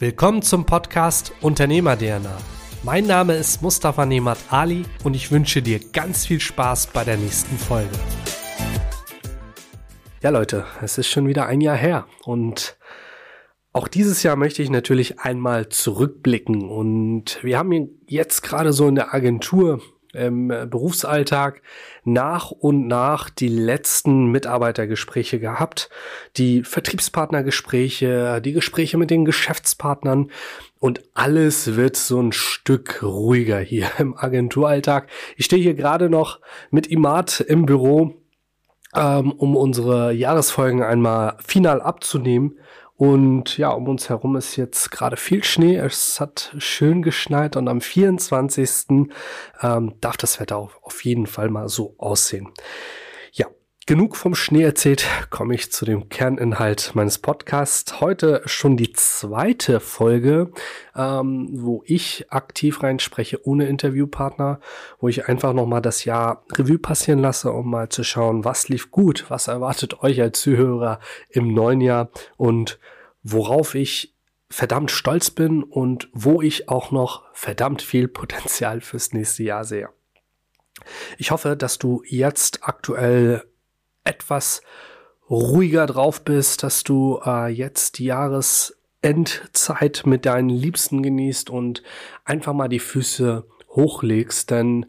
Willkommen zum Podcast Unternehmer DNA. Mein Name ist Mustafa Nemat Ali und ich wünsche dir ganz viel Spaß bei der nächsten Folge. Ja Leute, es ist schon wieder ein Jahr her und auch dieses Jahr möchte ich natürlich einmal zurückblicken und wir haben jetzt gerade so in der Agentur im Berufsalltag nach und nach die letzten Mitarbeitergespräche gehabt, die Vertriebspartnergespräche, die Gespräche mit den Geschäftspartnern und alles wird so ein Stück ruhiger hier im Agenturalltag. Ich stehe hier gerade noch mit Imad im Büro, ähm, um unsere Jahresfolgen einmal final abzunehmen und ja, um uns herum ist jetzt gerade viel Schnee. Es hat schön geschneit und am 24. Ähm, darf das Wetter auf, auf jeden Fall mal so aussehen. Genug vom Schnee erzählt, komme ich zu dem Kerninhalt meines Podcasts. Heute schon die zweite Folge, ähm, wo ich aktiv reinspreche ohne Interviewpartner, wo ich einfach nochmal das Jahr Revue passieren lasse, um mal zu schauen, was lief gut, was erwartet euch als Zuhörer im neuen Jahr und worauf ich verdammt stolz bin und wo ich auch noch verdammt viel Potenzial fürs nächste Jahr sehe. Ich hoffe, dass du jetzt aktuell etwas ruhiger drauf bist, dass du äh, jetzt die Jahresendzeit mit deinen Liebsten genießt und einfach mal die Füße hochlegst, denn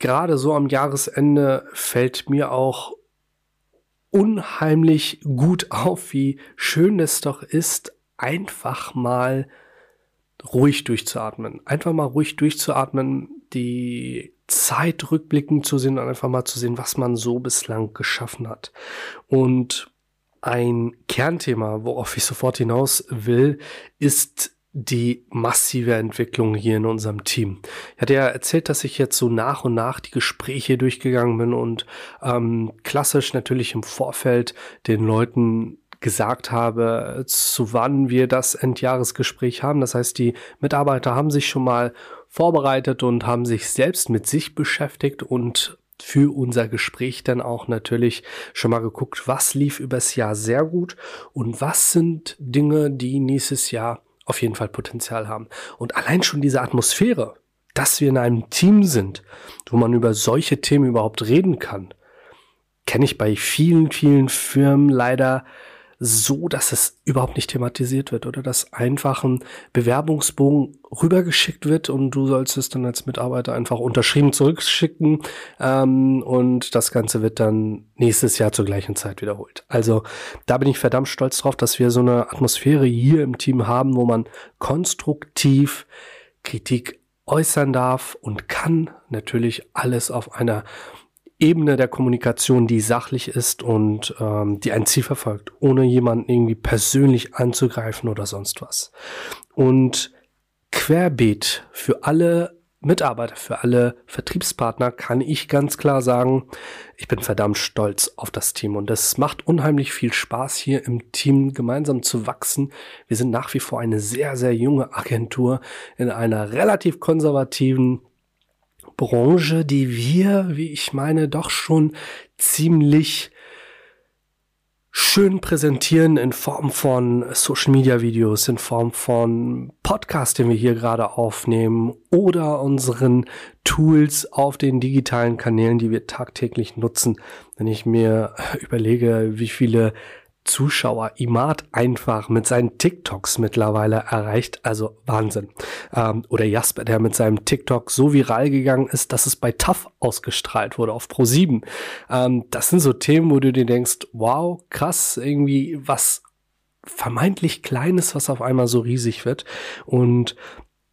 gerade so am Jahresende fällt mir auch unheimlich gut auf, wie schön es doch ist, einfach mal ruhig durchzuatmen. Einfach mal ruhig durchzuatmen, die Zeit rückblickend zu sehen und einfach mal zu sehen, was man so bislang geschaffen hat. Und ein Kernthema, worauf ich sofort hinaus will, ist die massive Entwicklung hier in unserem Team. Ich hatte ja erzählt, dass ich jetzt so nach und nach die Gespräche durchgegangen bin und ähm, klassisch natürlich im Vorfeld den Leuten gesagt habe, zu wann wir das Endjahresgespräch haben. Das heißt, die Mitarbeiter haben sich schon mal vorbereitet und haben sich selbst mit sich beschäftigt und für unser Gespräch dann auch natürlich schon mal geguckt, was lief übers Jahr sehr gut und was sind Dinge, die nächstes Jahr auf jeden Fall Potenzial haben. Und allein schon diese Atmosphäre, dass wir in einem Team sind, wo man über solche Themen überhaupt reden kann, kenne ich bei vielen, vielen Firmen leider so, dass es überhaupt nicht thematisiert wird oder dass einfach ein Bewerbungsbogen rübergeschickt wird und du sollst es dann als Mitarbeiter einfach unterschrieben zurückschicken ähm, und das Ganze wird dann nächstes Jahr zur gleichen Zeit wiederholt. Also da bin ich verdammt stolz drauf, dass wir so eine Atmosphäre hier im Team haben, wo man konstruktiv Kritik äußern darf und kann natürlich alles auf einer Ebene der Kommunikation, die sachlich ist und ähm, die ein Ziel verfolgt, ohne jemanden irgendwie persönlich anzugreifen oder sonst was. Und querbeet für alle Mitarbeiter, für alle Vertriebspartner kann ich ganz klar sagen, ich bin verdammt stolz auf das Team und es macht unheimlich viel Spaß hier im Team gemeinsam zu wachsen. Wir sind nach wie vor eine sehr, sehr junge Agentur in einer relativ konservativen Branche, die wir, wie ich meine, doch schon ziemlich schön präsentieren in Form von Social Media Videos, in Form von Podcast, den wir hier gerade aufnehmen oder unseren Tools auf den digitalen Kanälen, die wir tagtäglich nutzen. Wenn ich mir überlege, wie viele Zuschauer Imad einfach mit seinen TikToks mittlerweile erreicht. Also Wahnsinn. Ähm, oder Jasper, der mit seinem TikTok so viral gegangen ist, dass es bei TAF ausgestrahlt wurde auf Pro7. Ähm, das sind so Themen, wo du dir denkst, wow, krass, irgendwie was vermeintlich Kleines, was auf einmal so riesig wird. Und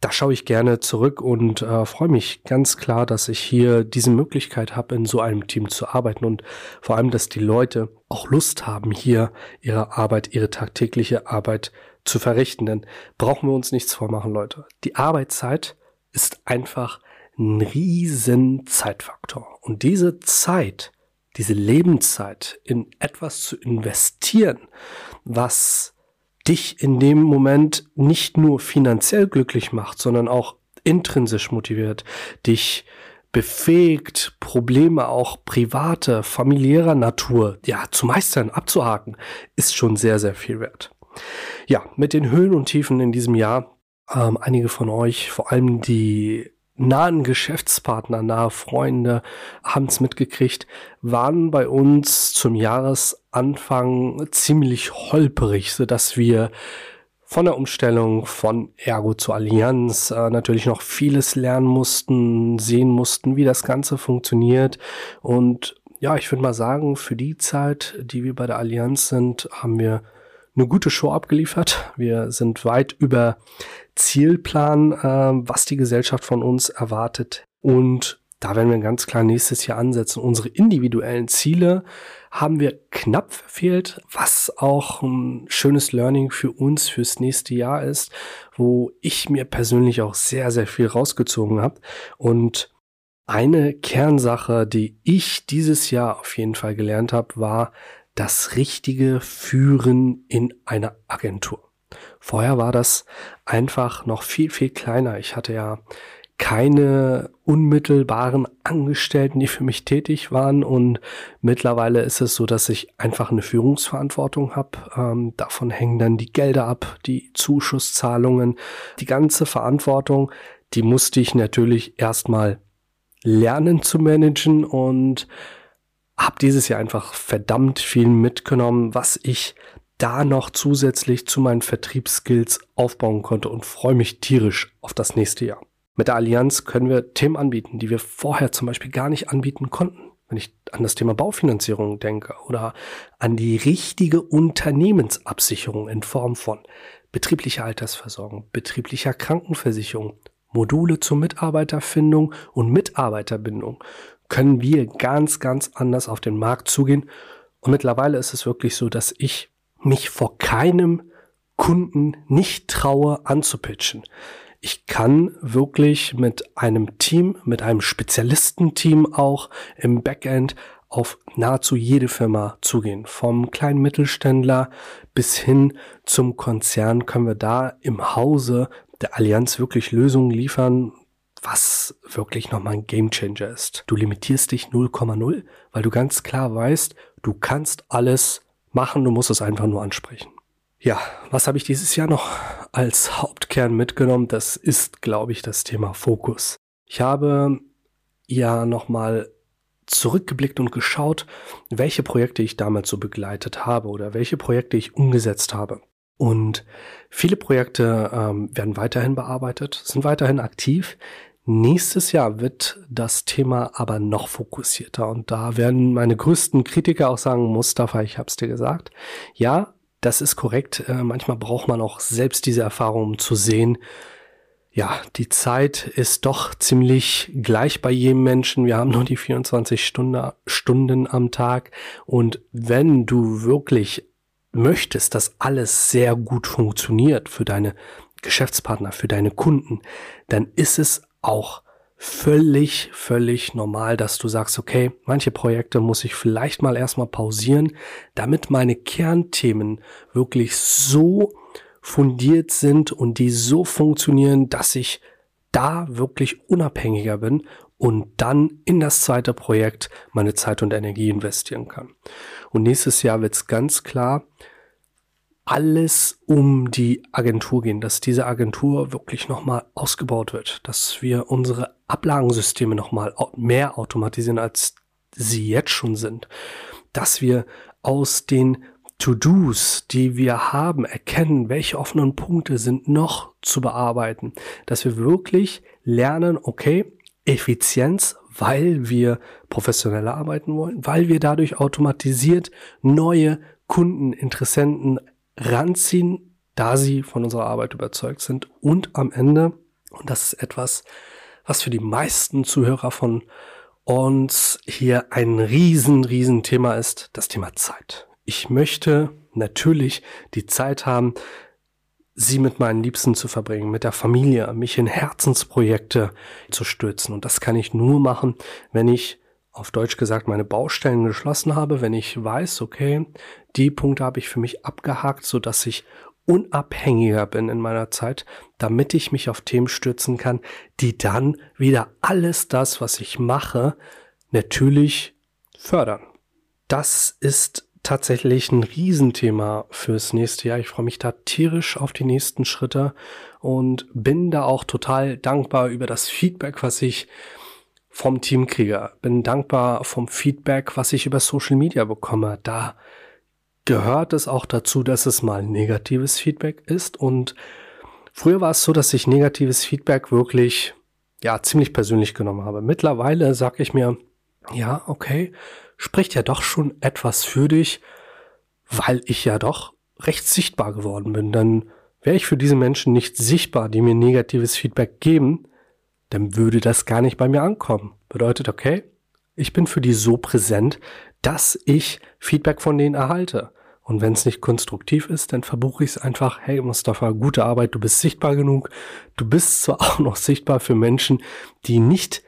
da schaue ich gerne zurück und äh, freue mich ganz klar, dass ich hier diese Möglichkeit habe, in so einem Team zu arbeiten und vor allem, dass die Leute auch Lust haben, hier ihre Arbeit, ihre tagtägliche Arbeit zu verrichten. Denn brauchen wir uns nichts vormachen, Leute. Die Arbeitszeit ist einfach ein riesen Zeitfaktor. Und diese Zeit, diese Lebenszeit in etwas zu investieren, was dich in dem Moment nicht nur finanziell glücklich macht, sondern auch intrinsisch motiviert, dich befähigt, Probleme auch private, familiärer Natur, ja, zu meistern, abzuhaken, ist schon sehr, sehr viel wert. Ja, mit den Höhen und Tiefen in diesem Jahr, ähm, einige von euch, vor allem die nahen Geschäftspartner, nahe Freunde haben es mitgekriegt, waren bei uns zum Jahresanfang ziemlich holperig, so dass wir von der Umstellung von Ergo zu Allianz äh, natürlich noch vieles lernen mussten, sehen mussten, wie das Ganze funktioniert. Und ja, ich würde mal sagen, für die Zeit, die wir bei der Allianz sind, haben wir eine gute Show abgeliefert. Wir sind weit über Zielplan, äh, was die Gesellschaft von uns erwartet. Und da werden wir ganz klar nächstes Jahr ansetzen. Unsere individuellen Ziele haben wir knapp verfehlt, was auch ein schönes Learning für uns fürs nächste Jahr ist, wo ich mir persönlich auch sehr, sehr viel rausgezogen habe. Und eine Kernsache, die ich dieses Jahr auf jeden Fall gelernt habe, war das richtige Führen in einer Agentur. Vorher war das einfach noch viel, viel kleiner. Ich hatte ja keine unmittelbaren Angestellten, die für mich tätig waren. Und mittlerweile ist es so, dass ich einfach eine Führungsverantwortung habe. Ähm, davon hängen dann die Gelder ab, die Zuschusszahlungen, die ganze Verantwortung. Die musste ich natürlich erstmal lernen zu managen und habe dieses Jahr einfach verdammt viel mitgenommen, was ich da noch zusätzlich zu meinen Vertriebsskills aufbauen konnte und freue mich tierisch auf das nächste Jahr. Mit der Allianz können wir Themen anbieten, die wir vorher zum Beispiel gar nicht anbieten konnten. Wenn ich an das Thema Baufinanzierung denke oder an die richtige Unternehmensabsicherung in Form von betrieblicher Altersversorgung, betrieblicher Krankenversicherung, Module zur Mitarbeiterfindung und Mitarbeiterbindung, können wir ganz, ganz anders auf den Markt zugehen. Und mittlerweile ist es wirklich so, dass ich mich vor keinem Kunden nicht traue anzupitchen ich kann wirklich mit einem Team, mit einem Spezialistenteam auch im Backend auf nahezu jede Firma zugehen. Vom kleinen Mittelständler bis hin zum Konzern können wir da im Hause der Allianz wirklich Lösungen liefern, was wirklich nochmal ein Gamechanger ist. Du limitierst dich 0,0, weil du ganz klar weißt, du kannst alles machen, du musst es einfach nur ansprechen. Ja, was habe ich dieses Jahr noch als Hauptkern mitgenommen? Das ist, glaube ich, das Thema Fokus. Ich habe ja nochmal zurückgeblickt und geschaut, welche Projekte ich damals so begleitet habe oder welche Projekte ich umgesetzt habe. Und viele Projekte ähm, werden weiterhin bearbeitet, sind weiterhin aktiv. Nächstes Jahr wird das Thema aber noch fokussierter und da werden meine größten Kritiker auch sagen, Mustafa, ich hab's dir gesagt. Ja, das ist korrekt. Äh, manchmal braucht man auch selbst diese Erfahrung, um zu sehen, ja, die Zeit ist doch ziemlich gleich bei jedem Menschen. Wir haben nur die 24 Stunde, Stunden am Tag. Und wenn du wirklich möchtest, dass alles sehr gut funktioniert für deine Geschäftspartner, für deine Kunden, dann ist es auch völlig, völlig normal, dass du sagst, okay, manche Projekte muss ich vielleicht mal erstmal pausieren, damit meine Kernthemen wirklich so fundiert sind und die so funktionieren, dass ich da wirklich unabhängiger bin und dann in das zweite Projekt meine Zeit und Energie investieren kann. Und nächstes Jahr wird es ganz klar, alles um die Agentur gehen, dass diese Agentur wirklich nochmal ausgebaut wird, dass wir unsere Ablagensysteme nochmal mehr automatisieren, als sie jetzt schon sind, dass wir aus den To-Dos, die wir haben, erkennen, welche offenen Punkte sind noch zu bearbeiten, dass wir wirklich lernen, okay, Effizienz, weil wir professioneller arbeiten wollen, weil wir dadurch automatisiert neue Kunden, Interessenten ranziehen, da sie von unserer Arbeit überzeugt sind und am Ende, und das ist etwas, was für die meisten Zuhörer von uns hier ein riesen, riesen Thema ist, das Thema Zeit. Ich möchte natürlich die Zeit haben, sie mit meinen Liebsten zu verbringen, mit der Familie, mich in Herzensprojekte zu stürzen. Und das kann ich nur machen, wenn ich auf Deutsch gesagt meine Baustellen geschlossen habe, wenn ich weiß, okay, die Punkte habe ich für mich abgehakt, so dass ich unabhängiger bin in meiner Zeit, damit ich mich auf Themen stürzen kann, die dann wieder alles das, was ich mache, natürlich fördern. Das ist tatsächlich ein Riesenthema fürs nächste Jahr. Ich freue mich da tierisch auf die nächsten Schritte und bin da auch total dankbar über das Feedback, was ich vom Team kriege. Bin dankbar vom Feedback, was ich über Social Media bekomme. Da gehört es auch dazu, dass es mal negatives Feedback ist. Und früher war es so, dass ich negatives Feedback wirklich, ja, ziemlich persönlich genommen habe. Mittlerweile sage ich mir, ja, okay, spricht ja doch schon etwas für dich, weil ich ja doch recht sichtbar geworden bin. Dann wäre ich für diese Menschen nicht sichtbar, die mir negatives Feedback geben, dann würde das gar nicht bei mir ankommen. Bedeutet, okay, ich bin für die so präsent, dass ich Feedback von denen erhalte. Und wenn es nicht konstruktiv ist, dann verbuche ich es einfach, hey Mustafa, gute Arbeit, du bist sichtbar genug. Du bist zwar auch noch sichtbar für Menschen, die nicht,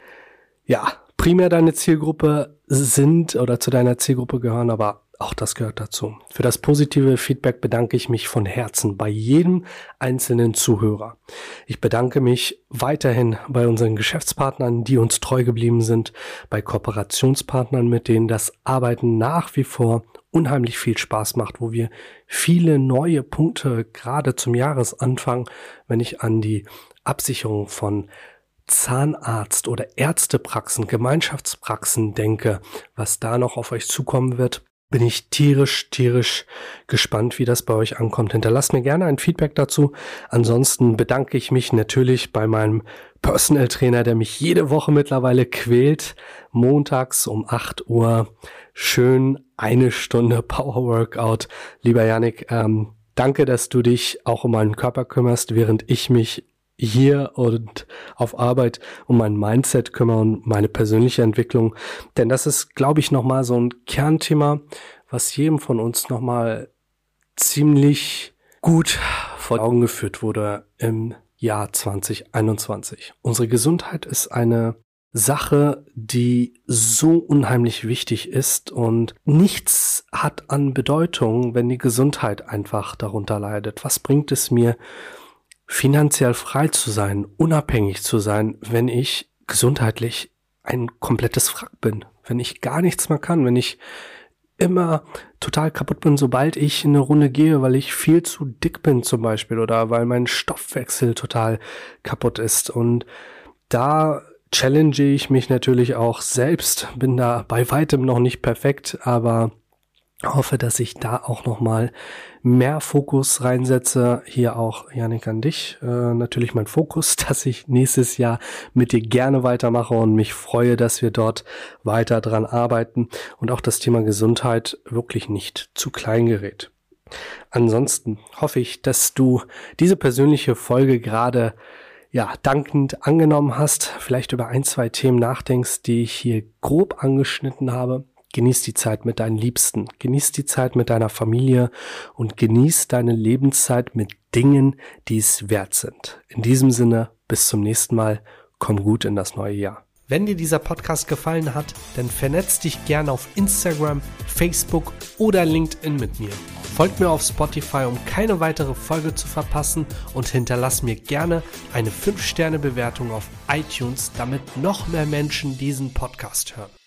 ja, primär deine Zielgruppe sind oder zu deiner Zielgruppe gehören, aber auch das gehört dazu. Für das positive Feedback bedanke ich mich von Herzen bei jedem einzelnen Zuhörer. Ich bedanke mich weiterhin bei unseren Geschäftspartnern, die uns treu geblieben sind, bei Kooperationspartnern, mit denen das Arbeiten nach wie vor unheimlich viel Spaß macht, wo wir viele neue Punkte gerade zum Jahresanfang, wenn ich an die Absicherung von Zahnarzt oder Ärztepraxen, Gemeinschaftspraxen denke, was da noch auf euch zukommen wird, bin ich tierisch, tierisch gespannt, wie das bei euch ankommt. Hinterlasst mir gerne ein Feedback dazu. Ansonsten bedanke ich mich natürlich bei meinem Personal Trainer, der mich jede Woche mittlerweile quält. Montags um 8 Uhr schön eine Stunde Power Workout. Lieber Yannick, ähm, danke, dass du dich auch um meinen Körper kümmerst, während ich mich hier und auf Arbeit um mein Mindset kümmere und meine persönliche Entwicklung. Denn das ist, glaube ich, nochmal so ein Kernthema, was jedem von uns nochmal ziemlich gut vor Augen geführt wurde im Jahr 2021. Unsere Gesundheit ist eine Sache, die so unheimlich wichtig ist und nichts hat an Bedeutung, wenn die Gesundheit einfach darunter leidet. Was bringt es mir, finanziell frei zu sein, unabhängig zu sein, wenn ich gesundheitlich ein komplettes Wrack bin, wenn ich gar nichts mehr kann, wenn ich immer total kaputt bin, sobald ich in eine Runde gehe, weil ich viel zu dick bin zum Beispiel oder weil mein Stoffwechsel total kaputt ist. Und da challenge ich mich natürlich auch selbst, bin da bei weitem noch nicht perfekt, aber hoffe, dass ich da auch noch mal mehr Fokus reinsetze. Hier auch, Janik, an dich. Äh, natürlich mein Fokus, dass ich nächstes Jahr mit dir gerne weitermache und mich freue, dass wir dort weiter dran arbeiten und auch das Thema Gesundheit wirklich nicht zu klein gerät. Ansonsten hoffe ich, dass du diese persönliche Folge gerade ja, dankend angenommen hast, vielleicht über ein, zwei Themen nachdenkst, die ich hier grob angeschnitten habe. Genieß die Zeit mit deinen Liebsten, genieß die Zeit mit deiner Familie und genieß deine Lebenszeit mit Dingen, die es wert sind. In diesem Sinne, bis zum nächsten Mal, komm gut in das neue Jahr. Wenn dir dieser Podcast gefallen hat, dann vernetz dich gerne auf Instagram, Facebook oder LinkedIn mit mir. Folgt mir auf Spotify, um keine weitere Folge zu verpassen und hinterlass mir gerne eine 5-Sterne-Bewertung auf iTunes, damit noch mehr Menschen diesen Podcast hören.